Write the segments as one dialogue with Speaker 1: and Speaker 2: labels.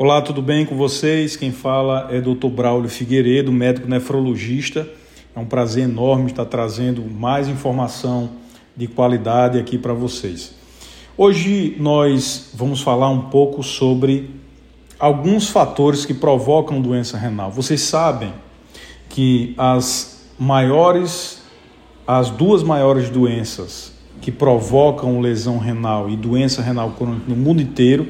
Speaker 1: Olá, tudo bem com vocês? Quem fala é Dr. Braulio Figueiredo, médico nefrologista. É um prazer enorme estar trazendo mais informação de qualidade aqui para vocês. Hoje nós vamos falar um pouco sobre alguns fatores que provocam doença renal. Vocês sabem que as maiores, as duas maiores doenças que provocam lesão renal e doença renal crônica no mundo inteiro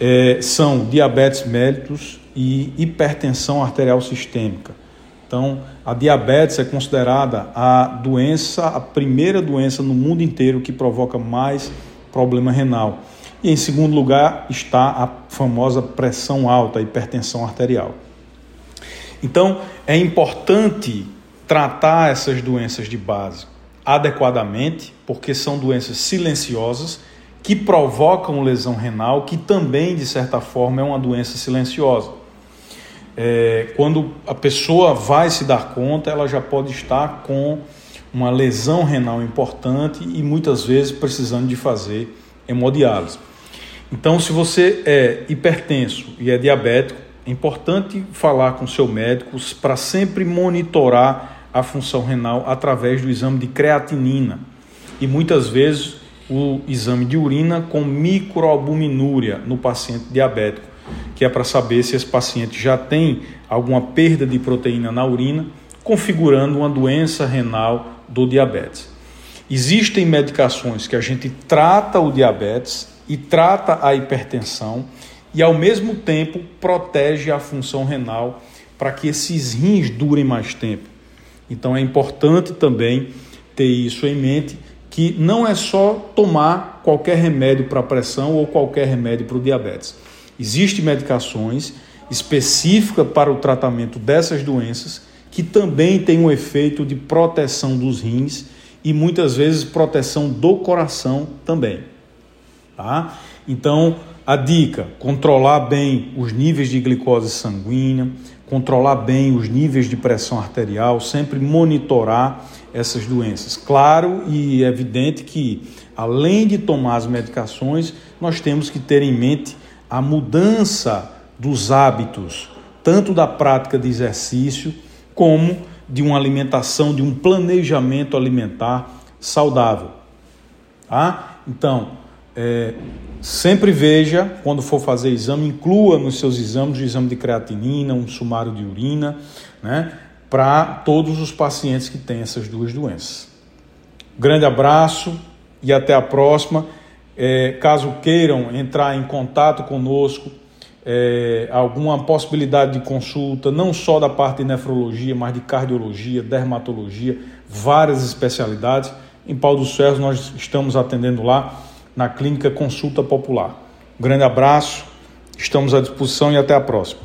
Speaker 1: é, são diabetes mellitus e hipertensão arterial sistêmica. Então, a diabetes é considerada a doença, a primeira doença no mundo inteiro que provoca mais problema renal. E em segundo lugar está a famosa pressão alta, a hipertensão arterial. Então, é importante tratar essas doenças de base adequadamente, porque são doenças silenciosas que provocam lesão renal, que também, de certa forma, é uma doença silenciosa. É, quando a pessoa vai se dar conta, ela já pode estar com uma lesão renal importante e muitas vezes precisando de fazer hemodiálise. Então, se você é hipertenso e é diabético, é importante falar com seu médico para sempre monitorar a função renal através do exame de creatinina. E muitas vezes o exame de urina com microalbuminúria no paciente diabético, que é para saber se esse paciente já tem alguma perda de proteína na urina, configurando uma doença renal do diabetes. Existem medicações que a gente trata o diabetes e trata a hipertensão e ao mesmo tempo protege a função renal para que esses rins durem mais tempo. Então é importante também ter isso em mente que não é só tomar qualquer remédio para pressão ou qualquer remédio para o diabetes. Existem medicações específicas para o tratamento dessas doenças que também têm um efeito de proteção dos rins e muitas vezes proteção do coração também. Tá? Então, a dica: controlar bem os níveis de glicose sanguínea, controlar bem os níveis de pressão arterial, sempre monitorar essas doenças. Claro e evidente que, além de tomar as medicações, nós temos que ter em mente a mudança dos hábitos, tanto da prática de exercício como de uma alimentação, de um planejamento alimentar saudável. Tá? Então, é, sempre veja, quando for fazer exame, inclua nos seus exames o exame de creatinina, um sumário de urina, né? para todos os pacientes que têm essas duas doenças. Grande abraço e até a próxima. É, caso queiram entrar em contato conosco, é, alguma possibilidade de consulta, não só da parte de nefrologia, mas de cardiologia, dermatologia, várias especialidades. Em Pau dos Ferros nós estamos atendendo lá na Clínica Consulta Popular. Um grande abraço, estamos à disposição e até a próxima.